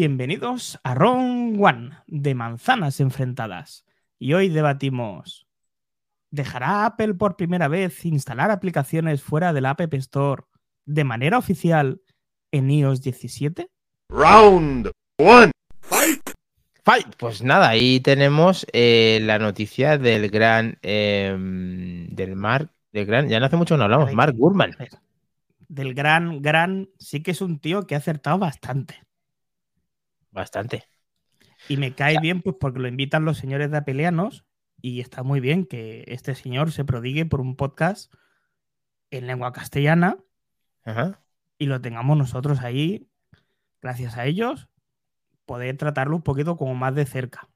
Bienvenidos a Ron One de Manzanas Enfrentadas. Y hoy debatimos: ¿dejará Apple por primera vez instalar aplicaciones fuera del App Store de manera oficial en iOS 17? Round one. Fight. Pues nada, ahí tenemos eh, la noticia del gran, em, del Mark, del gran, ya no hace mucho que no hablamos, Mark Gurman. Del gran, gran, sí que es un tío que ha acertado bastante. Bastante. Y me cae bien, pues porque lo invitan los señores de Apelianos y está muy bien que este señor se prodigue por un podcast en lengua castellana Ajá. y lo tengamos nosotros ahí, gracias a ellos, poder tratarlo un poquito como más de cerca.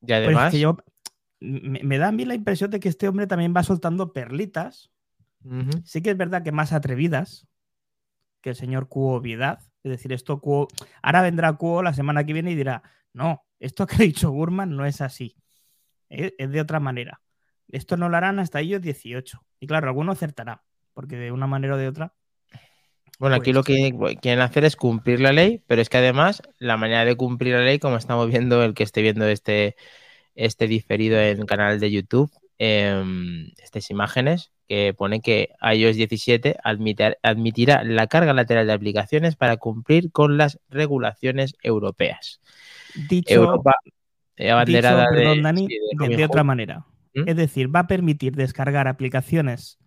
Y Pero es además, que yo, me, me da a mí la impresión de que este hombre también va soltando perlitas. Sí que es verdad que más atrevidas que el señor Cuo Obviedad. Es decir, esto Cuo. Ahora vendrá Cuo la semana que viene y dirá: No, esto que ha dicho Gurman no es así. Es, es de otra manera. Esto no lo harán hasta ellos 18. Y claro, alguno acertará, porque de una manera o de otra. Bueno, aquí Pues- lo que quieren hacer es cumplir la ley, pero es que además la manera de cumplir la ley, como estamos viendo, el que esté viendo este, este diferido en el canal de YouTube, em, estas imágenes, que pone que iOS 17 admitir- admitirá la carga lateral de aplicaciones para cumplir con las regulaciones europeas. Dicho, Europa, eh, abanderada dicho, de, perdón, Dani, sí, de de, Robin de otra manera. ¿Mm? Es decir, va a permitir descargar aplicaciones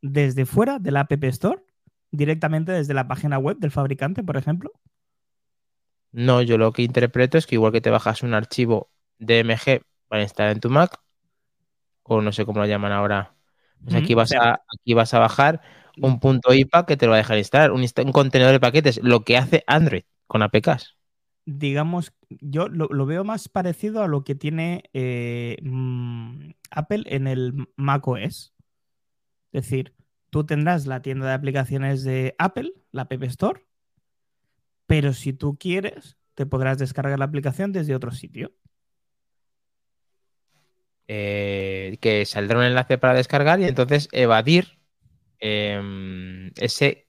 desde fuera de la App Store, directamente desde la página web del fabricante, por ejemplo. No, yo lo que interpreto es que igual que te bajas un archivo DMG para instalar en tu Mac, o no sé cómo lo llaman ahora, pues aquí vas, a, aquí vas a bajar un punto IPA que te lo va a dejar instalar, un, un contenedor de paquetes, lo que hace Android con APKs. digamos, yo lo, lo veo más parecido a lo que tiene eh, mm, Apple en el Mac OS. Es decir, tú tendrás la tienda de aplicaciones de Apple, la App Store, pero si tú quieres, te podrás descargar la aplicación desde otro sitio. Eh, que saldrá un enlace para descargar y entonces evadir em, ese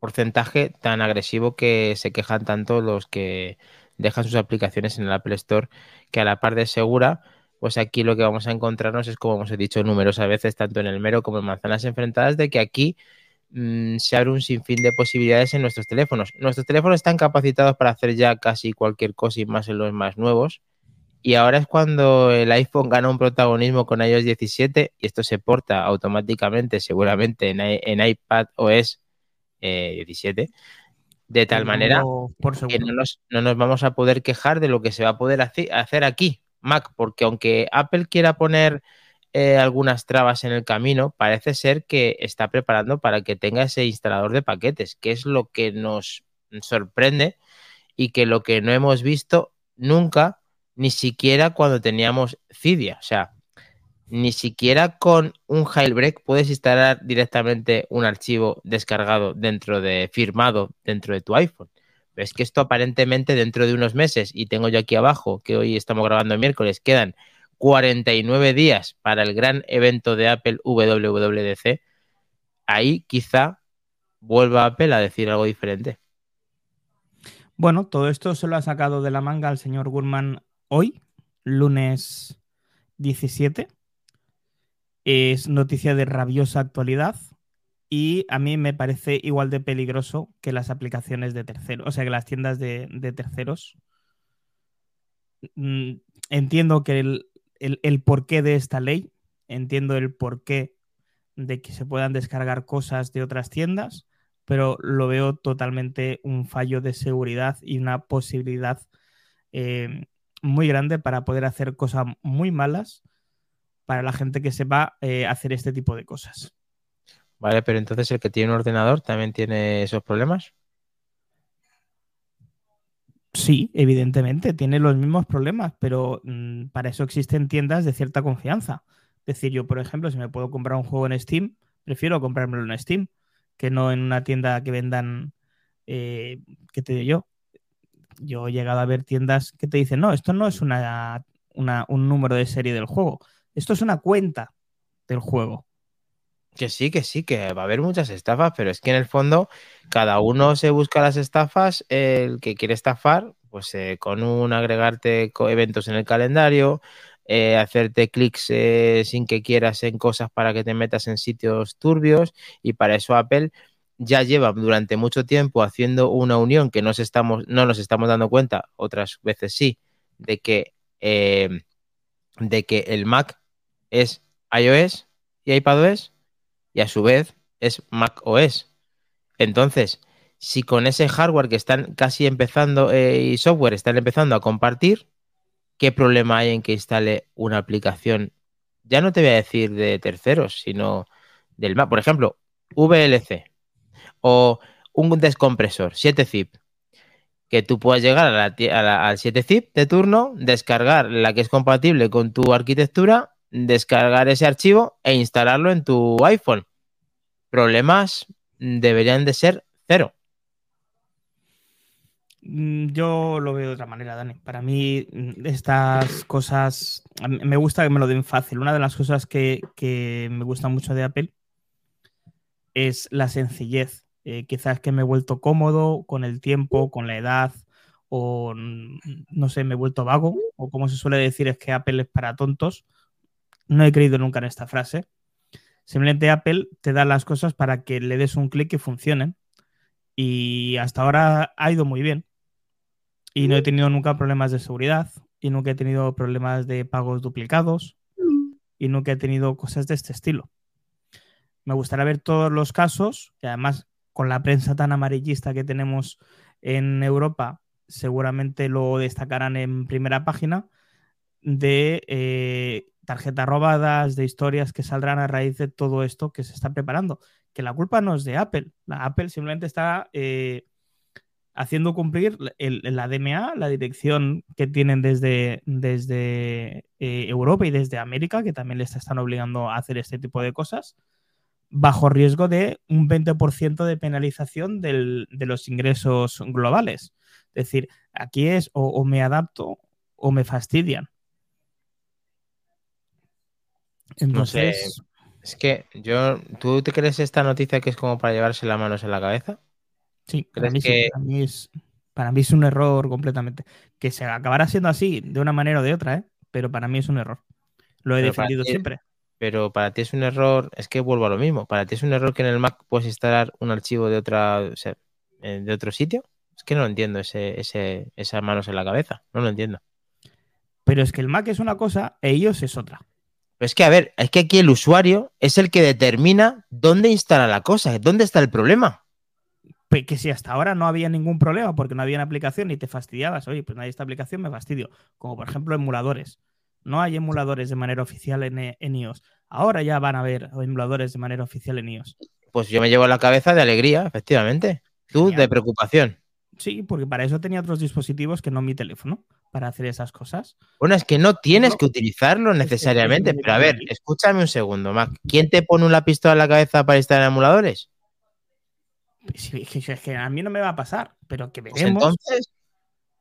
porcentaje tan agresivo que se quejan tanto los que dejan sus aplicaciones en el Apple Store, que a la par de segura, pues aquí lo que vamos a encontrarnos es, como hemos dicho numerosas veces, tanto en el mero como en manzanas enfrentadas, de que aquí mm, se abre un sinfín de posibilidades en nuestros teléfonos. Nuestros teléfonos están capacitados para hacer ya casi cualquier cosa y más en los más nuevos. Y ahora es cuando el iPhone gana un protagonismo con iOS 17 y esto se porta automáticamente, seguramente en, en iPad OS eh, 17, de tal manera por que no nos, no nos vamos a poder quejar de lo que se va a poder hacer aquí, Mac, porque aunque Apple quiera poner eh, algunas trabas en el camino, parece ser que está preparando para que tenga ese instalador de paquetes, que es lo que nos sorprende y que lo que no hemos visto nunca, ni siquiera cuando teníamos Cydia. O sea, ni siquiera con un jailbreak puedes instalar directamente un archivo descargado dentro de, firmado dentro de tu iPhone. Pero es que esto aparentemente dentro de unos meses, y tengo yo aquí abajo, que hoy estamos grabando el miércoles, quedan 49 días para el gran evento de Apple WWDC, ahí quizá vuelva Apple a decir algo diferente. Bueno, todo esto se lo ha sacado de la manga al señor Gurman hoy, lunes 17. Es noticia de rabiosa actualidad y a mí me parece igual de peligroso que las aplicaciones de terceros, o sea, que las tiendas de, terceros. Mm, Entiendo que el, el, el porqué de esta ley, entiendo el porqué de que se puedan descargar cosas de otras tiendas, pero lo veo totalmente un fallo de seguridad y una posibilidad eh, muy grande para poder hacer cosas muy malas para la gente que sepa eh, hacer este tipo de cosas. Vale, pero entonces el que tiene un ordenador también tiene esos problemas. Sí, evidentemente, tiene los mismos problemas, pero mm, para eso existen tiendas de cierta confianza. Es decir, yo, por ejemplo, si me puedo comprar un juego en Steam, prefiero comprármelo en Steam que no en una tienda que vendan, eh, ¿qué te digo yo? Yo he llegado a ver tiendas que te dicen, no, esto no es una, un número de serie del juego, esto es una cuenta del juego. Que sí, que sí, que va a haber muchas estafas, pero es que en el fondo cada uno se busca las estafas, el que quiere estafar, Pues eh, con un agregarte eventos en el calendario, eh, hacerte clics eh, sin que quieras en cosas para que te metas en sitios turbios y para eso Apple ya lleva durante mucho tiempo haciendo una unión que no nos estamos dando cuenta, otras veces sí, de que, eh, de que el Mac es iOS y iPadOS y a su vez es macOS. Entonces, si con ese hardware que están casi empezando eh, y software están empezando a compartir, ¿qué problema hay en que instale una aplicación? Ya no te voy a decir de terceros, sino del Mac. Por ejemplo, VLC o un descompresor, 7-zip, que tú puedas llegar al 7-zip de turno, descargar la que es compatible con tu arquitectura, descargar ese archivo e instalarlo en tu iPhone. Problemas deberían de ser cero. Mm, Yo lo veo de otra manera, Dani. Para mí, mm, estas cosas, me gusta que me lo den fácil. Una de las cosas que, que me gusta mucho de Apple es la sencillez. Eh, quizás que me he vuelto cómodo con el tiempo, con la edad, o mm, no sé, me he vuelto vago, o como se suele decir, es que Apple es para tontos. No he creído nunca en esta frase. Simplemente Apple te da las cosas para que le des un clic y funcionen. Y hasta ahora ha ido muy bien. Y no he tenido nunca problemas de seguridad. Y nunca he tenido problemas de pagos duplicados. Y nunca he tenido cosas de este estilo. Me gustaría ver todos los casos. Y además, con la prensa tan amarillista que tenemos en Europa, seguramente lo destacarán en primera página de eh, tarjetas robadas, de historias que saldrán a raíz de todo esto que se está preparando. Que la culpa no es de Apple. La Apple simplemente está eh, haciendo cumplir la DMA, la dirección que tienen desde, desde eh, Europa y desde América, que también les están obligando a hacer este tipo de cosas, bajo riesgo de un 20% de penalización del, de los ingresos globales. Es decir, aquí es o, o me adapto o me fastidian. Entonces, No sé. Es que yo, ¿tú te crees esta noticia que es como para llevarse las manos en la cabeza? sí, para ¿Crees mí, sí, que- para, mí es, para mí es un error completamente. Que se acabará siendo así de una manera o de otra, ¿eh? pero para mí es un error. Lo he Pero defendido ti- siempre. Pero para ti es un error, es que vuelvo a lo mismo. Para ti es un error que en el Mac puedes instalar un archivo de otra, o sea, eh, de otro sitio. Es que no lo entiendo ese, ese, esas manos en la cabeza. No lo entiendo. Pero es que el Mac es una cosa e iOS es otra. Pero es que, a ver, es que aquí el usuario es el que determina dónde instala la cosa, dónde está el problema. Pe- Que si hasta ahora no había ningún problema porque no había una aplicación y te fastidiabas, oye, pues no hay esta aplicación, me fastidio. Como por ejemplo emuladores. No hay emuladores de manera oficial en, eh, en iOS. Ahora ya van a haber emuladores de manera oficial en iOS. Pues yo me llevo la cabeza de alegría, efectivamente. Tú Genial. de preocupación. Sí, porque para eso tenía otros dispositivos que no mi teléfono, para hacer esas cosas. Bueno, es que no tienes No. que utilizarlo necesariamente. es que Pero a ver, escúchame un segundo, Mac. ¿Quién te pone una pistola en la cabeza para instalar emuladores? Sí, es que- es que a mí no me va a pasar, pero que Pues veremos, entonces,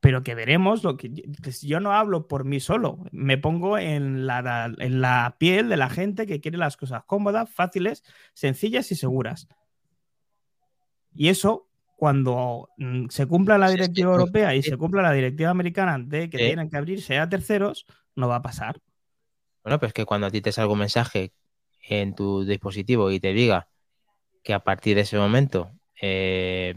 pero que veremos lo que yo no hablo por mí solo, me pongo en la, en la piel de la gente que quiere las cosas cómodas, fáciles, sencillas y seguras. Y eso, cuando mm, se cumpla la es directiva europea y se cumpla la directiva americana de que tienen que abrirse a terceros, no va a pasar. Bueno, pues que cuando a ti te salga un mensaje en tu dispositivo y te diga que a partir de ese momento, eh,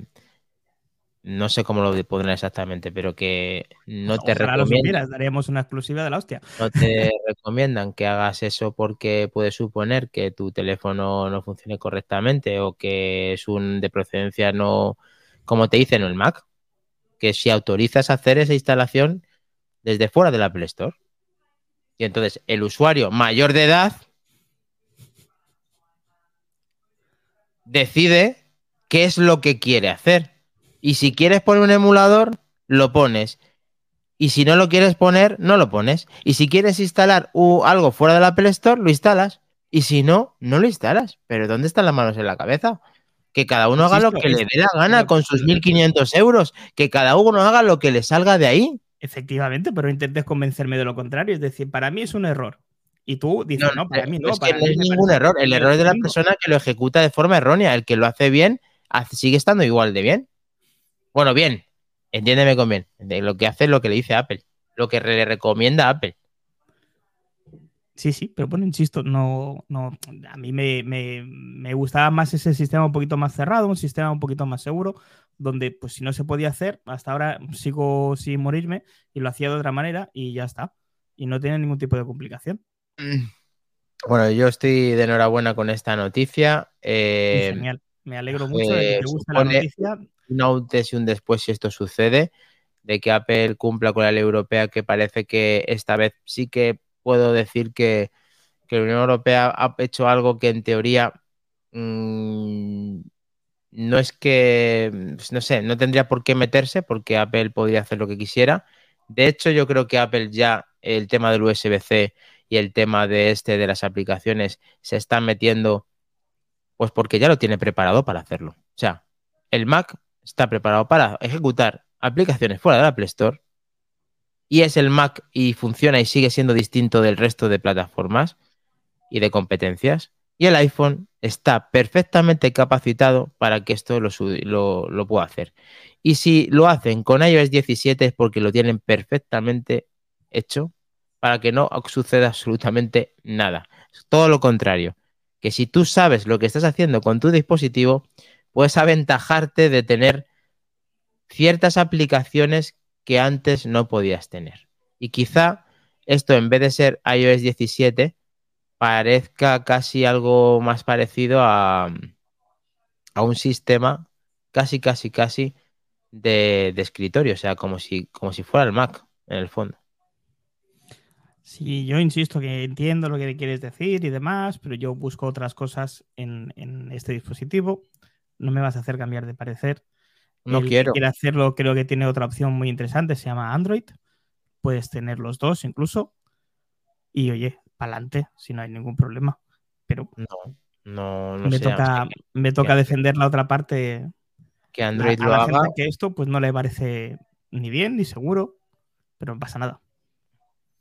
no sé cómo lo pondrán exactamente, pero que no te Ojalá recomiendan, daríamos una exclusiva de la hostia. no te recomiendan que hagas eso porque puedes suponer que tu teléfono no funcione correctamente o que es un de procedencia no, como te dicen en el Mac, que si autorizas hacer esa instalación desde fuera del Apple Store. Y entonces el usuario mayor de edad decide qué es lo que quiere hacer. Y si quieres poner un emulador, lo pones. Y si no lo quieres poner, no lo pones. Y si quieres instalar algo fuera del Apple Store, lo instalas. Y si no, no lo instalas. Pero ¿dónde están las manos en la cabeza? Que cada uno haga lo que le dé la gana con sus 1.500 euros. Que cada uno haga lo que le salga de ahí. Efectivamente, pero intentes convencerme de lo contrario. Es decir, para mí es un error. Y tú dices, no, para mí no. es que para no es ningún error. El error es de la estupendo". persona que lo ejecuta de forma errónea. El que lo hace bien sigue estando igual de bien. Bueno, bien. Entiéndeme con bien. De lo que hace es lo que le dice Apple. Lo que le recomienda Apple. Sí, sí, pero bueno, insisto, no, no, a mí me, me, me, gustaba más ese sistema un poquito más cerrado, un sistema un poquito más seguro, donde pues si no se podía hacer, hasta ahora sigo sin morirme y lo hacía de otra manera y ya está. Y no tiene ningún tipo de complicación. Bueno, yo estoy de enhorabuena con esta noticia. Eh, genial, me alegro mucho de que te guste la noticia. Un antes y un después si esto sucede, de que Apple cumpla con la ley europea, que parece que esta vez sí que puedo decir que, la Unión Europea ha hecho algo que en teoría mmm, no es que, pues, no sé, no tendría por qué meterse porque Apple podría hacer lo que quisiera. De hecho, yo creo que Apple ya el tema del USB-C y el tema de este de las aplicaciones se están metiendo, pues porque ya lo tiene preparado para hacerlo. O sea, el Mac está preparado para ejecutar aplicaciones fuera de la Play Store y es el Mac y funciona y sigue siendo distinto del resto de plataformas y de competencias. Y el iPhone está perfectamente capacitado para que esto lo, lo, pueda hacer. Y si lo hacen con iOS 17 es porque lo tienen perfectamente hecho para que no suceda absolutamente nada. Todo lo contrario, que si tú sabes lo que estás haciendo con tu dispositivo, puedes aventajarte de tener ciertas aplicaciones que antes no podías tener. Y quizá esto en vez de ser iOS 17 parezca casi algo más parecido a, a un sistema casi, casi, casi de, de, escritorio, o sea, como si, como si fuera el Mac en el fondo. Sí, yo insisto que entiendo lo que quieres decir y demás, pero yo busco otras cosas en, en este dispositivo. No me vas a hacer cambiar de parecer. No quiero. quiere hacerlo, creo que tiene otra opción muy interesante, se llama Android. Puedes tener los dos incluso. Y oye, para adelante, si no hay ningún problema. Pero no, no, no me, toca, me toca defender la otra parte. Que Android lo haga. que esto pues no le parece ni bien ni seguro, pero no pasa nada.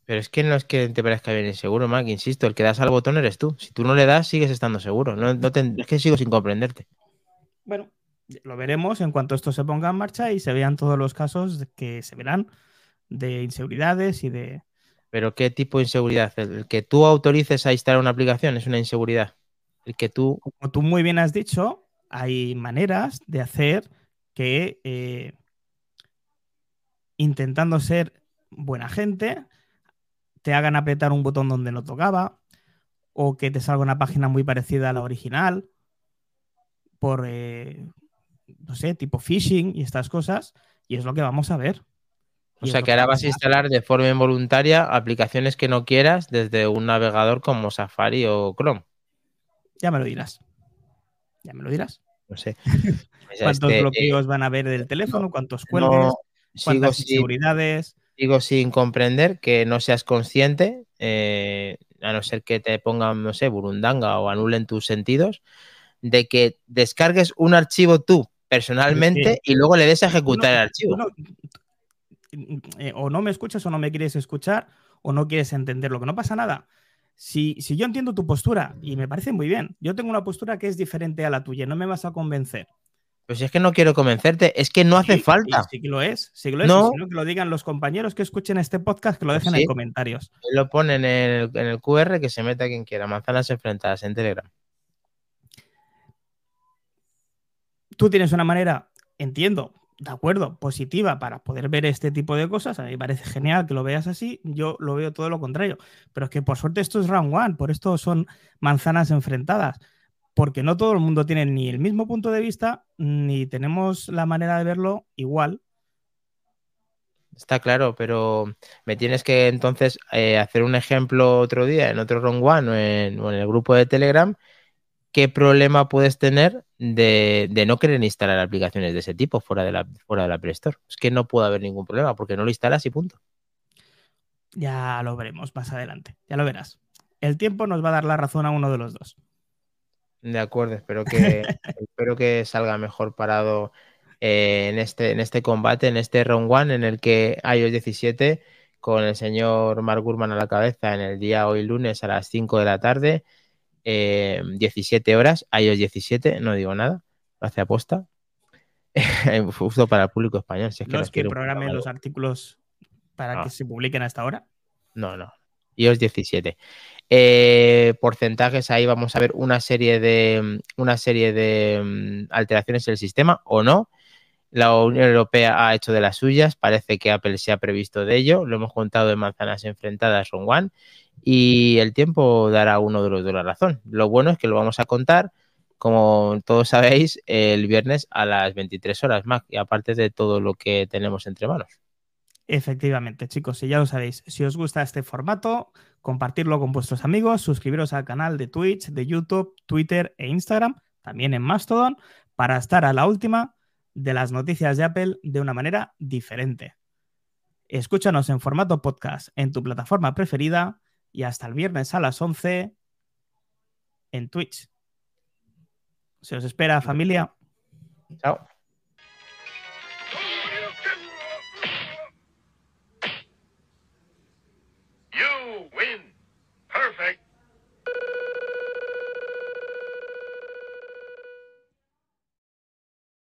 Pero es que no es que te parezca bien seguro, Mac, insisto, el que das al botón eres tú. Si tú no le das, sigues estando seguro. No, es que sigo sin comprenderte. Bueno, lo veremos en cuanto esto se ponga en marcha y se vean todos los casos que se verán de inseguridades y de... ¿Pero qué tipo de inseguridad? ¿El que tú autorices a instalar una aplicación es una inseguridad? El que tú... Como tú muy bien has dicho, hay maneras de hacer que, eh, intentando ser buena gente, te hagan apretar un botón donde no tocaba o que te salga una página muy parecida a la original por... Eh, no sé, tipo phishing y estas cosas, y es lo que vamos a ver. O sea que ahora vas a instalar de forma involuntaria aplicaciones que no quieras desde un navegador como Safari o Chrome. Ya me lo dirás. Ya me lo dirás. No sé. ¿Cuántos este, bloqueos eh, van a haber del teléfono? ¿Cuántos cuelgues? ¿Cuántas inseguridades? Sigo sin comprender que no seas consciente, eh, a no ser que te pongan, no sé, burundanga o anulen tus sentidos, de que descargues un archivo tú personalmente y luego le des a ejecutar el archivo. Eh, o no me escuchas o no me quieres escuchar o no quieres entender lo que no pasa nada. Si, si, yo entiendo tu postura y me parece muy bien, yo tengo una postura que es diferente a la tuya, no me vas a convencer. Pues es que no quiero convencerte, es que no hace falta. Sí que lo es, sí que lo es. No. que lo digan los compañeros que escuchen este podcast, que lo dejen en comentarios. Lo ponen en el, en el QR, que se meta quien quiera. Manzanas enfrentadas en Telegram. tú tienes una manera, entiendo, de acuerdo, positiva para poder ver este tipo de cosas. A mí me parece genial que lo veas así. Yo lo veo todo lo contrario. Pero es que por suerte esto es round one, por esto son manzanas enfrentadas. Porque no todo el mundo tiene ni el mismo punto de vista, ni tenemos la manera de verlo igual. Está claro, pero me tienes que entonces eh, hacer un ejemplo otro día en otro one o en, o en el grupo de Telegram qué problema puedes tener de, no querer instalar aplicaciones de ese tipo fuera de, la, fuera de la Play Store. Es que no puede haber ningún problema porque no lo instalas y punto. Ya lo veremos más adelante, ya lo verás. El tiempo nos va a dar la razón a uno de los dos. De acuerdo, espero que, espero que salga mejor parado eh, en, este, en este combate, en este round one, en el que iOS 17, con el señor Mark Gurman a la cabeza, en el día hoy lunes a las 5 de la tarde, 17 eh, horas, iOS 17, no digo nada, lo hace aposta. Justo para el público español. Si es que no es que quiere un programe programa- los artículos para Ah. que se publiquen hasta ahora. No, no. iOS 17. Eh, porcentajes, ahí vamos a ver una serie de una serie de mm, alteraciones en el sistema o no. La Unión Europea ha hecho de las suyas, parece que Apple se ha previsto de ello, lo hemos contado en manzanas enfrentadas on One y el tiempo dará uno de los dos la razón. Lo bueno es que lo vamos a contar, como todos sabéis, el viernes a las 23 horas, Mac, y aparte de todo lo que tenemos entre manos. Efectivamente, chicos, y ya lo sabéis, si os gusta este formato, compartirlo con vuestros amigos, suscribiros al canal de Twitch, de YouTube, Twitter e Instagram, también en Mastodon, para estar a la última de las noticias de Apple de una manera diferente. Escúchanos en formato podcast en tu plataforma preferida y hasta el viernes a las 11 en Twitch. Se os espera, familia. Chao.